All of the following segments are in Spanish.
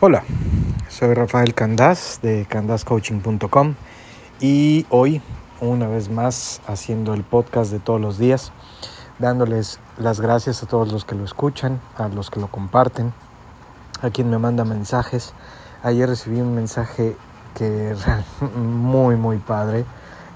Hola, soy Rafael Candás de candascoaching.com y hoy una vez más haciendo el podcast de todos los días, dándoles las gracias a todos los que lo escuchan, a los que lo comparten, a quien me manda mensajes. Ayer recibí un mensaje que muy muy padre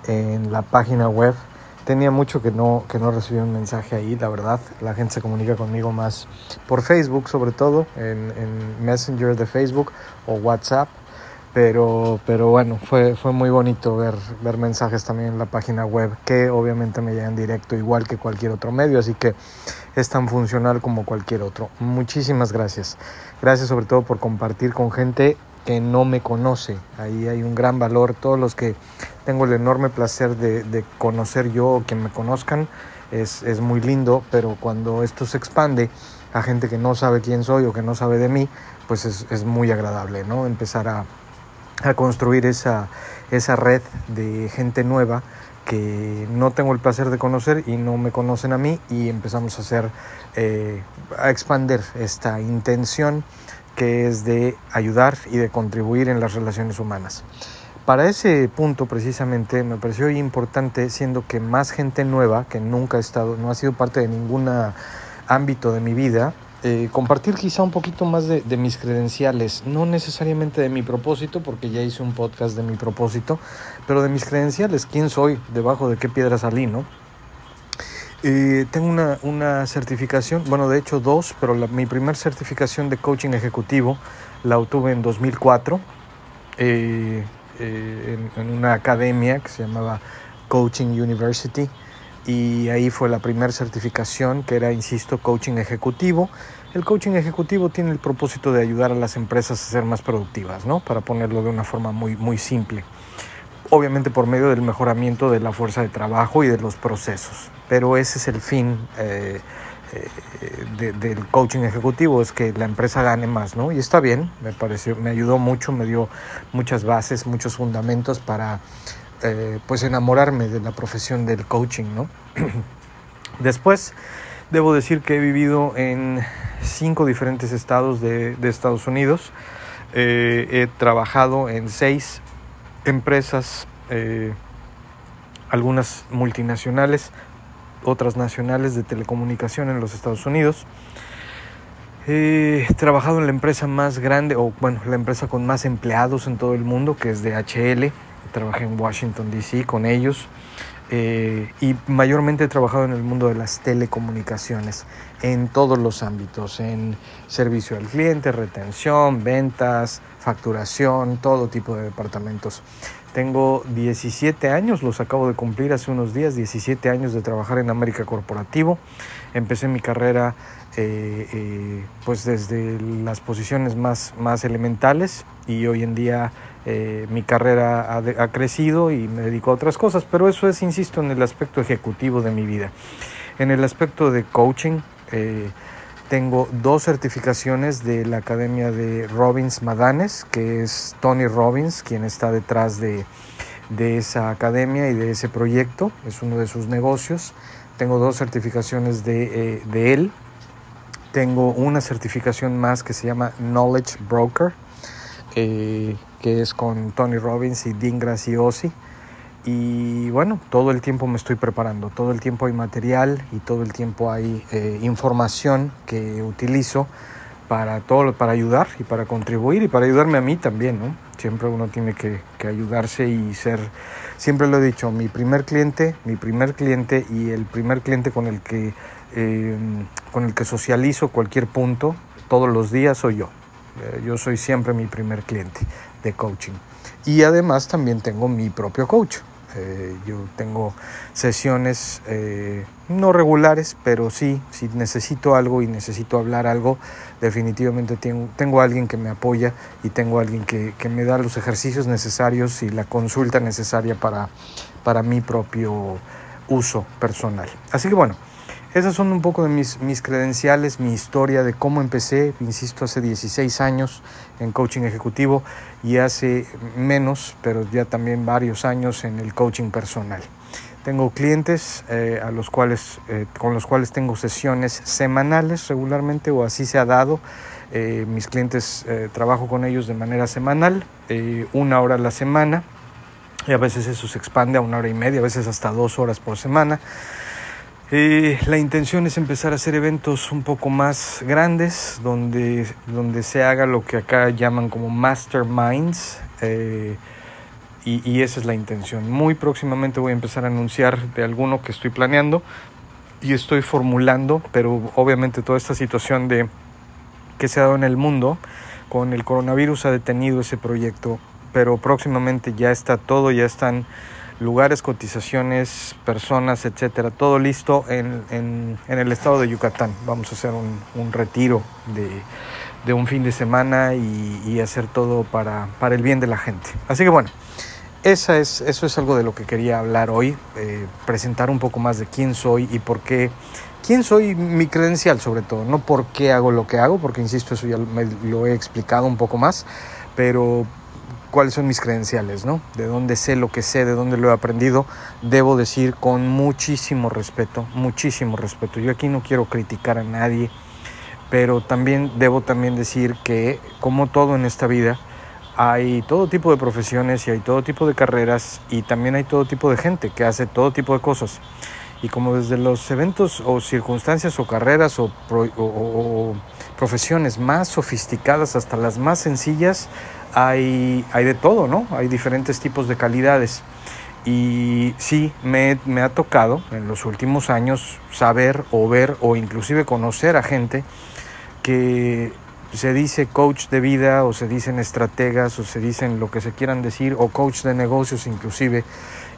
en la página web Tenía mucho que no, que no recibía un mensaje ahí, la verdad. La gente se comunica conmigo más por Facebook, sobre todo, en, en Messenger de Facebook o WhatsApp. Pero, pero bueno, fue, fue muy bonito ver, ver mensajes también en la página web que obviamente me llegan directo igual que cualquier otro medio, así que es tan funcional como cualquier otro. Muchísimas gracias. Gracias sobre todo por compartir con gente que no me conoce. Ahí hay un gran valor. Todos los que tengo el enorme placer de, conocer yo o que me conozcan es, es, muy lindo, pero cuando esto se expande a gente que no sabe quién soy o que no sabe de mí, pues es, es muy agradable, ¿no? Empezar a, a construir esa, esa red de gente nueva que no tengo el placer de conocer y no me conocen a mí y empezamos a hacer, eh, a expandir esta intención que es de ayudar y de contribuir en las relaciones humanas. Para ese punto precisamente me pareció importante, siendo que más gente nueva, que nunca ha estado, no ha sido parte de ningún ámbito de mi vida, eh, compartir quizá un poquito más de, de, mis credenciales, no necesariamente de mi propósito, porque ya hice un podcast de mi propósito, pero de mis credenciales, quién soy, debajo de qué piedra salí, ¿no? Eh, tengo una, una, certificación, bueno, de hecho dos, pero la, mi primer certificación de coaching ejecutivo la obtuve en 2004 eh, eh, en, en, una academia que se llamaba Coaching University y ahí fue la primera certificación que era, insisto, coaching ejecutivo. El coaching ejecutivo tiene el propósito de ayudar a las empresas a ser más productivas, ¿no? Para ponerlo de una forma muy, muy simple obviamente por medio del mejoramiento de la fuerza de trabajo y de los procesos. Pero ese es el fin eh, eh, del coaching ejecutivo, es que la empresa gane más, ¿no? Y está bien, me pareció, me ayudó mucho, me dio muchas bases, muchos fundamentos para eh, pues enamorarme de la profesión del coaching, ¿no? Después, debo decir que he vivido en cinco diferentes estados de, Estados Unidos. he trabajado en seis empresas, algunas multinacionales, otras nacionales de telecomunicación en los Estados Unidos. He trabajado en la empresa más grande, o bueno, la empresa con más empleados en todo el mundo, que es DHL. Trabajé en Washington, D.C. con ellos. Eh, y mayormente he trabajado en el mundo de las telecomunicaciones, en todos los ámbitos, en servicio al cliente, retención, ventas, facturación, todo tipo de departamentos. Tengo 17 años, los acabo de cumplir hace unos días, 17 años de trabajar en América Corporativo. Empecé mi carrera eh, eh, pues desde las posiciones más, más elementales y hoy en día eh, mi carrera ha, crecido y me dedico a otras cosas, pero eso es, insisto, en el aspecto ejecutivo de mi vida. En el aspecto de coaching, eh, tengo dos certificaciones de la Academia de Robbins Madanes, que es Tony Robbins, quien está detrás de, esa academia y de ese proyecto, es uno de sus negocios. Tengo dos certificaciones de, eh, de él. Tengo una certificación más que se llama Knowledge Broker, eh, que es con Tony Robbins y Dean Graciosi. Y bueno, todo el tiempo me estoy preparando, todo el tiempo hay material y todo el tiempo hay eh, información que utilizo para todo, para ayudar y para contribuir y para ayudarme a mí también, ¿no? Siempre uno tiene que, que ayudarse y ser, siempre lo he dicho, mi primer cliente, mi primer cliente y el primer cliente con el que, eh, con el que socializo cualquier punto todos los días soy yo. Eh, yo soy siempre mi primer cliente de coaching. Y además también tengo mi propio coach. Eh, yo tengo sesiones eh, no regulares, pero sí, si necesito algo y necesito hablar algo, definitivamente tengo, tengo alguien que me apoya y tengo alguien que, que, me da los ejercicios necesarios y la consulta necesaria para, para mi propio uso personal. Así que bueno, esas son un poco de mis, mis credenciales, mi historia de cómo empecé, insisto, hace 16 años en coaching ejecutivo y hace menos, pero ya también varios años en el coaching personal. Tengo clientes eh, a los cuales, eh, con los cuales tengo sesiones semanales regularmente o así se ha dado. Eh, mis clientes trabajo con ellos de manera semanal, una hora a la semana y a veces eso se expande a una hora y media, a veces hasta dos horas por semana. La intención es empezar a hacer eventos un poco más grandes, donde, donde se haga lo que acá llaman como masterminds. Y, esa es la intención. Muy próximamente voy a empezar a anunciar de alguno que estoy planeando y estoy formulando, pero obviamente toda esta situación de que se ha dado en el mundo con el coronavirus ha detenido ese proyecto, pero próximamente ya está todo, ya están lugares, cotizaciones, personas, etcétera, todo listo en, en, el estado de Yucatán. Vamos a hacer un, un retiro de, de, un fin de semana y, hacer todo para, para el bien de la gente. Así que bueno. Esa es, eso es algo de lo que quería hablar hoy, eh, presentar un poco más de quién soy y por qué, quién soy, mi credencial sobre todo, no por qué hago lo que hago, porque insisto, eso ya lo he explicado un poco más, pero cuáles son mis credenciales, ¿no? De dónde sé lo que sé, de dónde lo he aprendido, debo decir con muchísimo respeto, muchísimo respeto. Yo aquí no quiero criticar a nadie, pero también debo también decir que como todo en esta vida, hay todo tipo de profesiones y hay todo tipo de carreras y también hay todo tipo de gente que hace todo tipo de cosas. Y como desde los eventos o circunstancias o carreras o, profesiones más sofisticadas hasta las más sencillas, hay, hay de todo, ¿no? Hay diferentes tipos de calidades. Y sí, me, me ha tocado en los últimos años saber o ver o inclusive conocer a gente que se dice coach de vida o se dicen estrategas o se dicen lo que se quieran decir o coach de negocios inclusive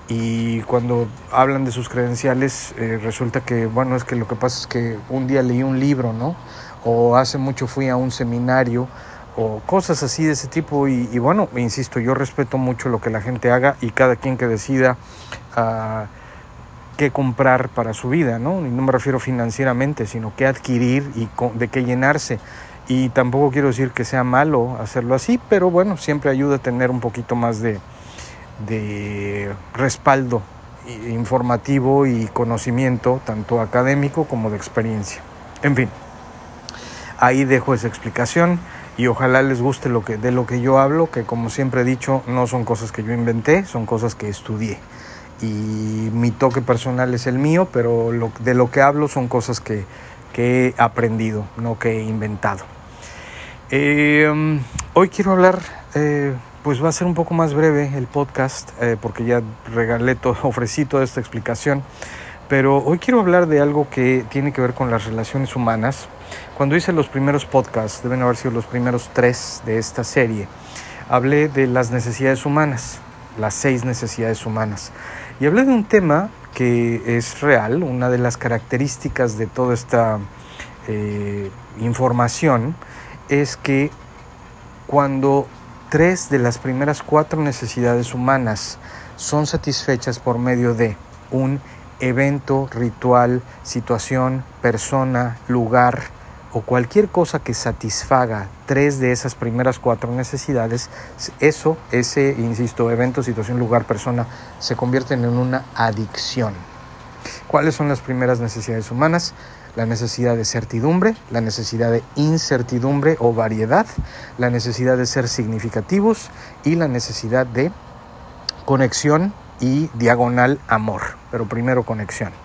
y cuando hablan de sus credenciales eh, resulta que bueno es que lo que pasa es que un día leí un libro no o hace mucho fui a un seminario o cosas así de ese tipo. Y, bueno insisto yo respeto mucho lo que la gente haga y cada quien que decida uh, qué comprar para su vida no y no me refiero financieramente sino qué adquirir y de qué llenarse. Y tampoco quiero decir que sea malo hacerlo así, pero bueno, siempre ayuda a tener un poquito más de, de respaldo informativo y conocimiento, tanto académico como de experiencia. En fin, ahí dejo esa explicación y ojalá les guste lo que, de lo que yo hablo, que como siempre he dicho, no son cosas que yo inventé, son cosas que estudié. Y mi toque personal es el mío, pero lo, de lo que hablo son cosas que, que he aprendido, no que he inventado. Eh, hoy quiero hablar, eh, pues va a ser un poco más breve el podcast, eh, porque ya regalé todo, ofrecí toda esta explicación, pero hoy quiero hablar de algo que tiene que ver con las relaciones humanas. Cuando hice los primeros podcasts, deben haber sido los primeros tres de esta serie, hablé de las necesidades humanas, las seis necesidades humanas, y hablé de un tema que es real, una de las características de toda esta eh, información es que cuando tres de las primeras cuatro necesidades humanas son satisfechas por medio de un evento, ritual, situación, persona, lugar o cualquier cosa que satisfaga tres de esas primeras cuatro necesidades, eso, ese, insisto, evento, situación, lugar, persona, se convierten en una adicción. ¿Cuáles son las primeras necesidades humanas? La necesidad de certidumbre, la necesidad de incertidumbre o variedad, la necesidad de ser significativos y la necesidad de conexión y diagonal amor, pero primero conexión.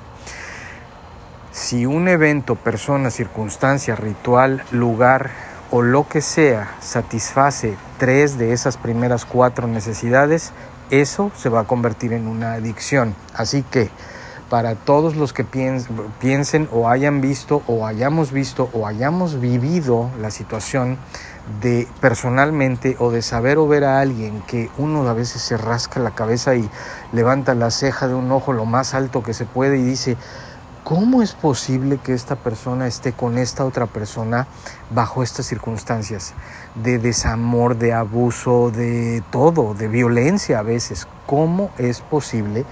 Si un evento, persona, circunstancia, ritual, lugar o lo que sea satisface tres de esas primeras cuatro necesidades, eso se va a convertir en una adicción. Así que para todos los que piensen o hayan visto o hayamos visto o hayamos vivido la situación de personalmente o de saber o ver a alguien que uno a veces se rasca la cabeza y levanta la ceja de un ojo lo más alto que se puede y dice, ¿cómo es posible que esta persona esté con esta otra persona bajo estas circunstancias de desamor, de abuso, de todo, de violencia a veces? ¿Cómo es posible?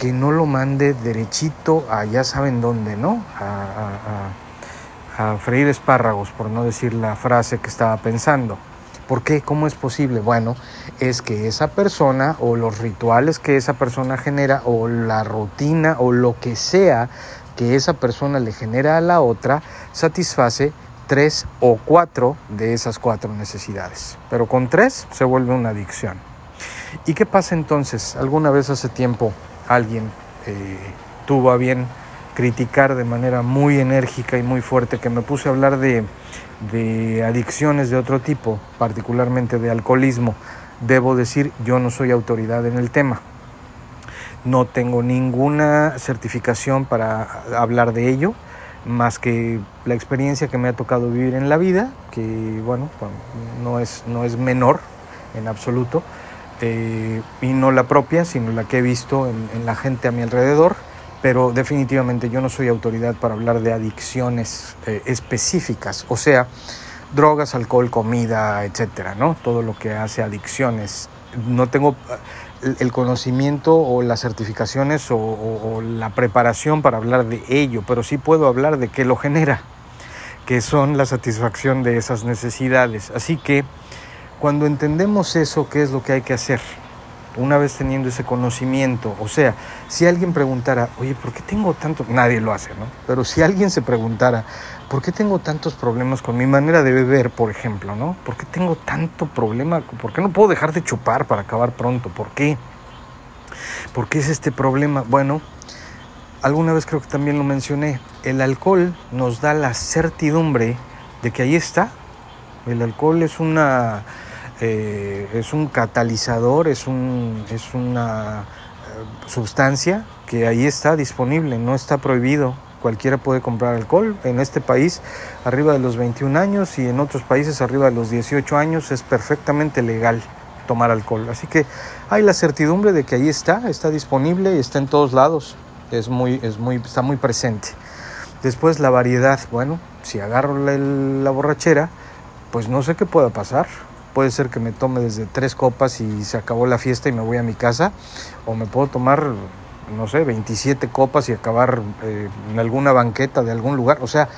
que no lo mande derechito a ya saben dónde, ¿no? A, freír espárragos, por no decir la frase que estaba pensando. ¿Por qué? ¿Cómo es posible? Bueno, es que esa persona o los rituales que esa persona genera o la rutina o lo que sea que esa persona le genera a la otra satisface tres o cuatro de esas cuatro necesidades. Pero con tres se vuelve una adicción. ¿Y qué pasa entonces? Alguna vez hace tiempo alguien eh, tuvo a bien criticar de manera muy enérgica y muy fuerte que me puse a hablar de, de adicciones de otro tipo, particularmente de alcoholismo. Debo decir, yo no soy autoridad en el tema. No tengo ninguna certificación para hablar de ello, más que la experiencia que me ha tocado vivir en la vida, que bueno, no es, no es menor en absoluto, eh, y no la propia, sino la que he visto en la gente a mi alrededor pero definitivamente yo no soy autoridad para hablar de adicciones eh, específicas, o sea, drogas, alcohol, comida, etcétera, ¿no? Todo lo que hace adicciones. No tengo el conocimiento o las certificaciones o, la preparación para hablar de ello, pero sí puedo hablar de qué lo genera, que son la satisfacción de esas necesidades. Así que cuando entendemos eso, ¿qué es lo que hay que hacer? Una vez teniendo ese conocimiento, o sea, si alguien preguntara, oye, ¿por qué tengo tanto? Nadie lo hace, ¿no? Pero si alguien se preguntara, ¿por qué tengo tantos problemas con mi manera de beber, por ejemplo, ¿no? ¿Por qué tengo tanto problema? ¿Por qué no puedo dejar de chupar para acabar pronto? ¿Por qué? ¿Por qué es este problema? Bueno, alguna vez creo que también lo mencioné, el alcohol nos da la certidumbre de que ahí está. El alcohol es una eh, es un catalizador, es, un, es una eh, sustancia que ahí está disponible, no está prohibido. Cualquiera puede comprar alcohol. En este país, arriba de los 21 años y en otros países, arriba de los 18 años, es perfectamente legal tomar alcohol. Así que hay la certidumbre de que ahí está, está disponible y está en todos lados. Es muy, es muy, está muy presente. Después la variedad. Bueno, si agarro la, la borrachera, pues no sé qué pueda pasar Puede ser que me tome desde tres copas y se acabó la fiesta y me voy a mi casa. O me puedo tomar, no sé, 27 copas y acabar eh, en alguna banqueta de algún lugar. O sea,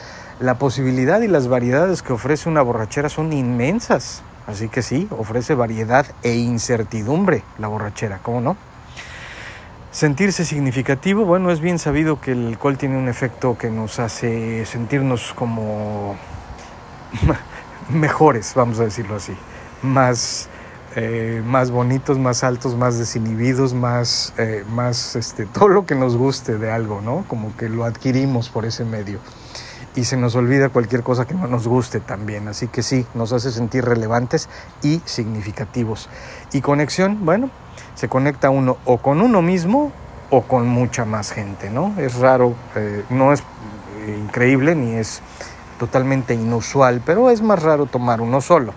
la posibilidad y las variedades que ofrece una borrachera son inmensas. Así que sí, ofrece variedad e incertidumbre la borrachera, ¿cómo no? Sentirse significativo, bueno, es bien sabido que el alcohol tiene un efecto que nos hace sentirnos como mejores, vamos a decirlo así más, eh, más bonitos, más altos, más desinhibidos, más, eh, más este, todo lo que nos guste de algo, ¿no? Como que lo adquirimos por ese medio. Y se nos olvida cualquier cosa que no nos guste también. Así que sí, nos hace sentir relevantes y significativos. Y conexión, bueno, se conecta uno o con uno mismo o con mucha más gente, ¿no? Es raro, eh, no es increíble ni es totalmente inusual, pero es más raro tomar uno solo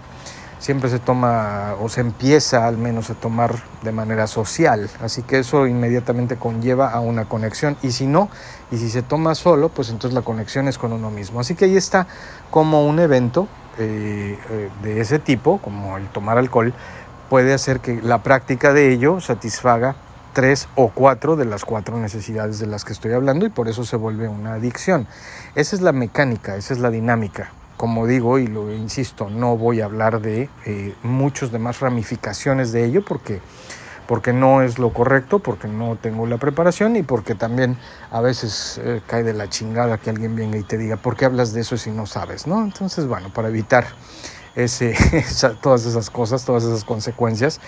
siempre se toma o se empieza al menos a tomar de manera social. Así que eso inmediatamente conlleva a una conexión. Y si no, y si se toma solo, pues entonces la conexión es con uno mismo. Así que ahí está como un evento eh, eh, de ese tipo, como el tomar alcohol, puede hacer que la práctica de ello satisfaga tres o cuatro de las cuatro necesidades de las que estoy hablando y por eso se vuelve una adicción. Esa es la mecánica, esa es la dinámica como digo y lo insisto, no voy a hablar de eh, muchas demás ramificaciones de ello porque, porque no es lo correcto, porque no tengo la preparación y porque también a veces eh, cae de la chingada que alguien venga y te diga, ¿por qué hablas de eso si no sabes? ¿no? Entonces, bueno, para evitar ese, todas esas cosas, todas esas consecuencias,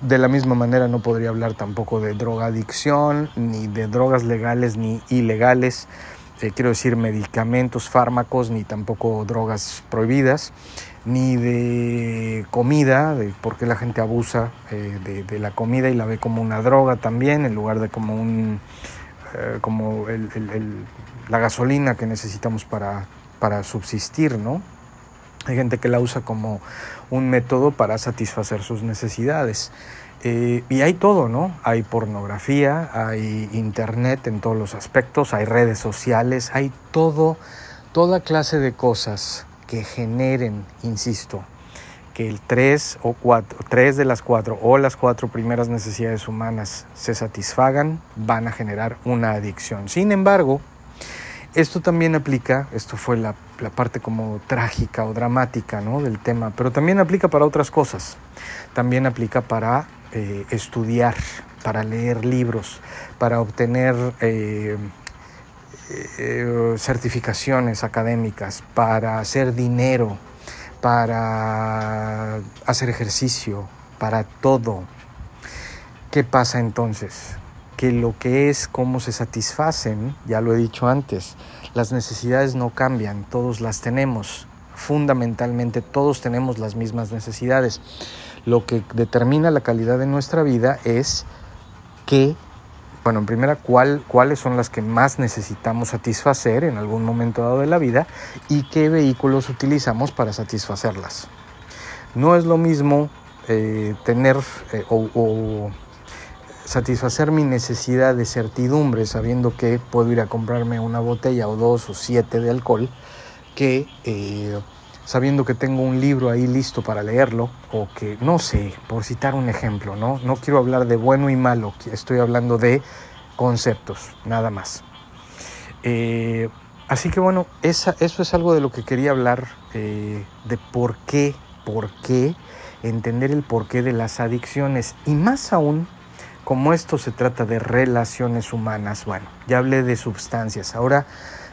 de la misma manera no podría hablar tampoco de drogadicción, ni de drogas legales ni ilegales eh, quiero decir medicamentos, fármacos, ni tampoco drogas prohibidas, ni de comida, de por la gente abusa eh, de, la comida y la ve como una droga también, en lugar de como un eh, como la gasolina que necesitamos para, para subsistir, ¿no? Hay gente que la usa como un método para satisfacer sus necesidades. Eh, y hay todo, ¿no? Hay pornografía, hay internet en todos los aspectos, hay redes sociales, hay todo, toda clase de cosas que generen, insisto, que el tres o cuatro, tres de las cuatro o las cuatro primeras necesidades humanas se satisfagan, van a generar una adicción. Sin embargo, Esto también aplica, esto fue la, parte como trágica o dramática ¿no? del tema, pero también aplica para otras cosas. También aplica para eh, estudiar, para leer libros, para obtener eh, eh, certificaciones académicas, para hacer dinero, para hacer ejercicio, para todo. ¿Qué pasa entonces? que lo que es cómo se satisfacen, ya lo he dicho antes, las necesidades no cambian, todos las tenemos. Fundamentalmente todos tenemos las mismas necesidades. Lo que determina la calidad de nuestra vida es qué, bueno, en primera, cuál, cuáles son las que más necesitamos satisfacer en algún momento dado de la vida y qué vehículos utilizamos para satisfacerlas. No es lo mismo eh, tener eh, o satisfacer mi necesidad de certidumbre sabiendo que puedo ir a comprarme una botella o dos o siete de alcohol que eh, sabiendo que tengo un libro ahí listo para leerlo o que no sé, por citar un ejemplo, ¿no? No quiero hablar de bueno y malo, estoy hablando de conceptos, nada más. Eh, así que bueno, esa, eso es algo de lo que quería hablar, eh, de por qué, por qué, entender el porqué de las adicciones y más aún como esto se trata de relaciones humanas, bueno, ya hablé de sustancias, ahora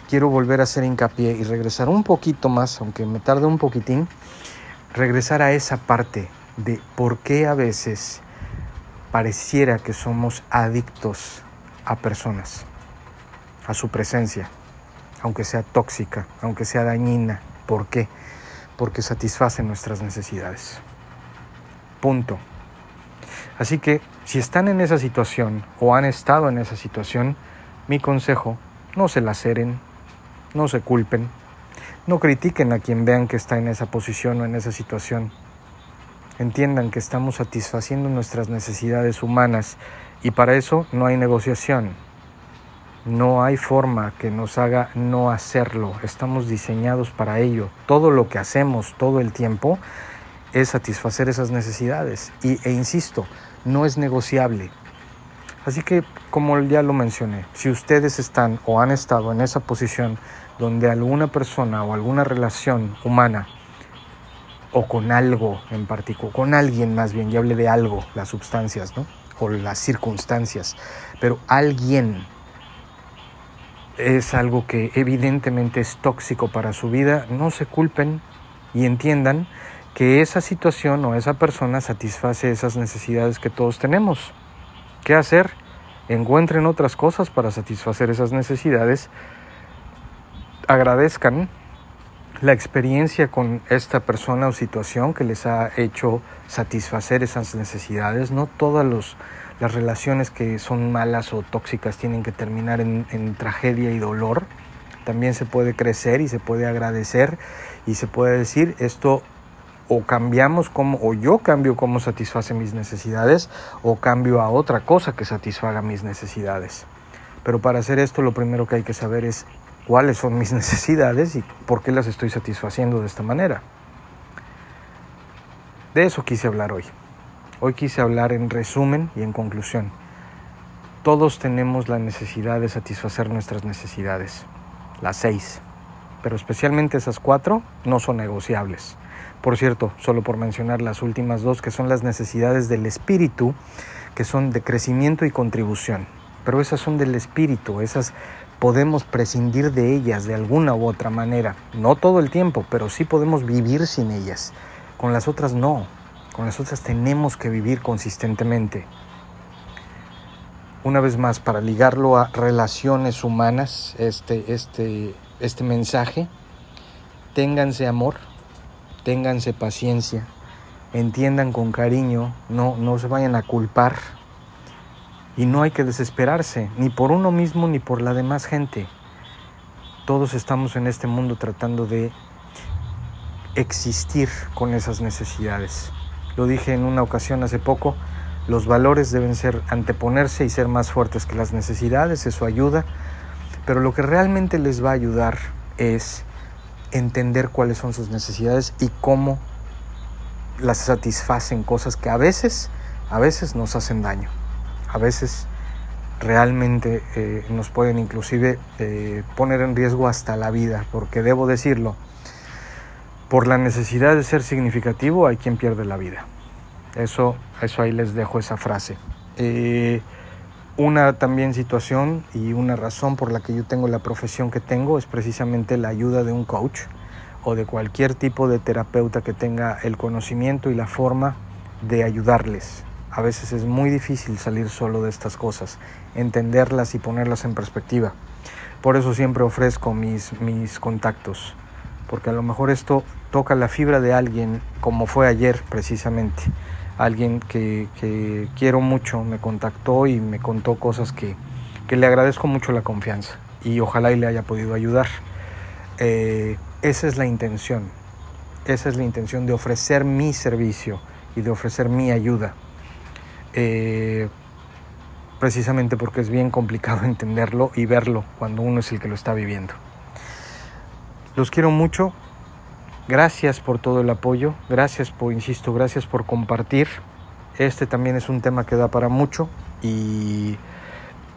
quiero volver a hacer hincapié y regresar un poquito más, aunque me tarde un poquitín, regresar a esa parte de por qué a veces pareciera que somos adictos a personas, a su presencia, aunque sea tóxica, aunque sea dañina. ¿Por qué? Porque satisface nuestras necesidades. Punto. Así que si están en esa situación o han estado en esa situación, mi consejo, no se laceren, no se culpen, no critiquen a quien vean que está en esa posición o en esa situación. Entiendan que estamos satisfaciendo nuestras necesidades humanas y para eso no hay negociación. No hay forma que nos haga no hacerlo. Estamos diseñados para ello. Todo lo que hacemos todo el tiempo es satisfacer esas necesidades. Y, e insisto, no es negociable. Así que, como ya lo mencioné, si ustedes están o han estado en esa posición donde alguna persona o alguna relación humana o con algo en particular, con alguien más bien, ya hablé de algo, las sustancias, ¿no? O las circunstancias, pero alguien es algo que evidentemente es tóxico para su vida, no se culpen y entiendan que esa situación o esa persona satisface esas necesidades que todos tenemos. ¿Qué hacer? Encuentren otras cosas para satisfacer esas necesidades. Agradezcan la experiencia con esta persona o situación que les ha hecho satisfacer esas necesidades. No todas las relaciones que son malas o tóxicas tienen que terminar en, tragedia y dolor. También se puede crecer y se puede agradecer y se puede decir esto o cambiamos como, o yo cambio cómo satisface mis necesidades, o cambio a otra cosa que satisfaga mis necesidades. Pero para hacer esto lo primero que hay que saber es cuáles son mis necesidades y por qué las estoy satisfaciendo de esta manera. De eso quise hablar hoy. Hoy quise hablar en resumen y en conclusión. Todos tenemos la necesidad de satisfacer nuestras necesidades, las seis, pero especialmente esas cuatro no son negociables. Por cierto, solo por mencionar las últimas dos, que son las necesidades del espíritu, que son de crecimiento y contribución. Pero esas son del espíritu, esas podemos prescindir de ellas de alguna u otra manera. No todo el tiempo, pero sí podemos vivir sin ellas. Con las otras no. Con las otras tenemos que vivir consistentemente. Una vez más, para ligarlo a relaciones humanas, este, este, este mensaje, ténganse amor, ténganse paciencia, entiendan con cariño, no, no se vayan a culpar y no hay que desesperarse, ni por uno mismo ni por la demás gente. Todos estamos en este mundo tratando de existir con esas necesidades. Lo dije en una ocasión hace poco, los valores deben ser anteponerse y ser más fuertes que las necesidades, eso ayuda, pero lo que realmente les va a ayudar es entender cuáles son sus necesidades y cómo las satisfacen cosas que a veces, a veces nos hacen daño. A veces realmente eh, nos pueden inclusive eh, poner en riesgo hasta la vida, porque debo decirlo, por la necesidad de ser significativo hay quien pierde la vida. Eso, eso ahí les dejo esa frase. Eh, una también situación y una razón por la que yo tengo la profesión que tengo es precisamente la ayuda de un coach o de cualquier tipo de terapeuta que tenga el conocimiento y la forma de ayudarles. A veces es muy difícil salir solo de estas cosas, entenderlas y ponerlas en perspectiva. Por eso siempre ofrezco mis, mis contactos, porque a lo mejor esto toca la fibra de alguien como fue ayer precisamente. Alguien que, que quiero mucho me contactó y me contó cosas que, que, le agradezco mucho la confianza y ojalá y le haya podido ayudar. Eh, esa es la intención, esa es la intención de ofrecer mi servicio y de ofrecer mi ayuda. Eh, precisamente porque es bien complicado entenderlo y verlo cuando uno es el que lo está viviendo. Los quiero mucho, gracias por todo el apoyo, gracias por, insisto, gracias por compartir. Este también es un tema que da para mucho y,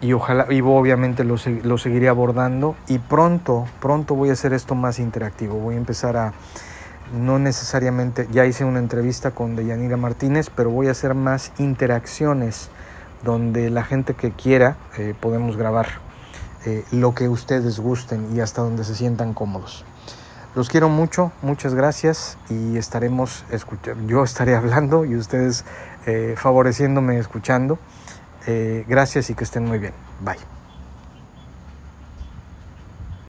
y ojalá, y obviamente lo, lo seguiré abordando y pronto, pronto voy a hacer esto más interactivo, voy a empezar a no necesariamente, ya hice una entrevista con Deyanira Martínez, pero voy a hacer más interacciones donde la gente que quiera eh, podemos grabar eh, lo que ustedes gusten y hasta donde se sientan cómodos. Los quiero mucho, muchas gracias y estaremos escuchando, yo estaré hablando y ustedes eh, favoreciéndome escuchando. gracias y que estén muy bien. Bye.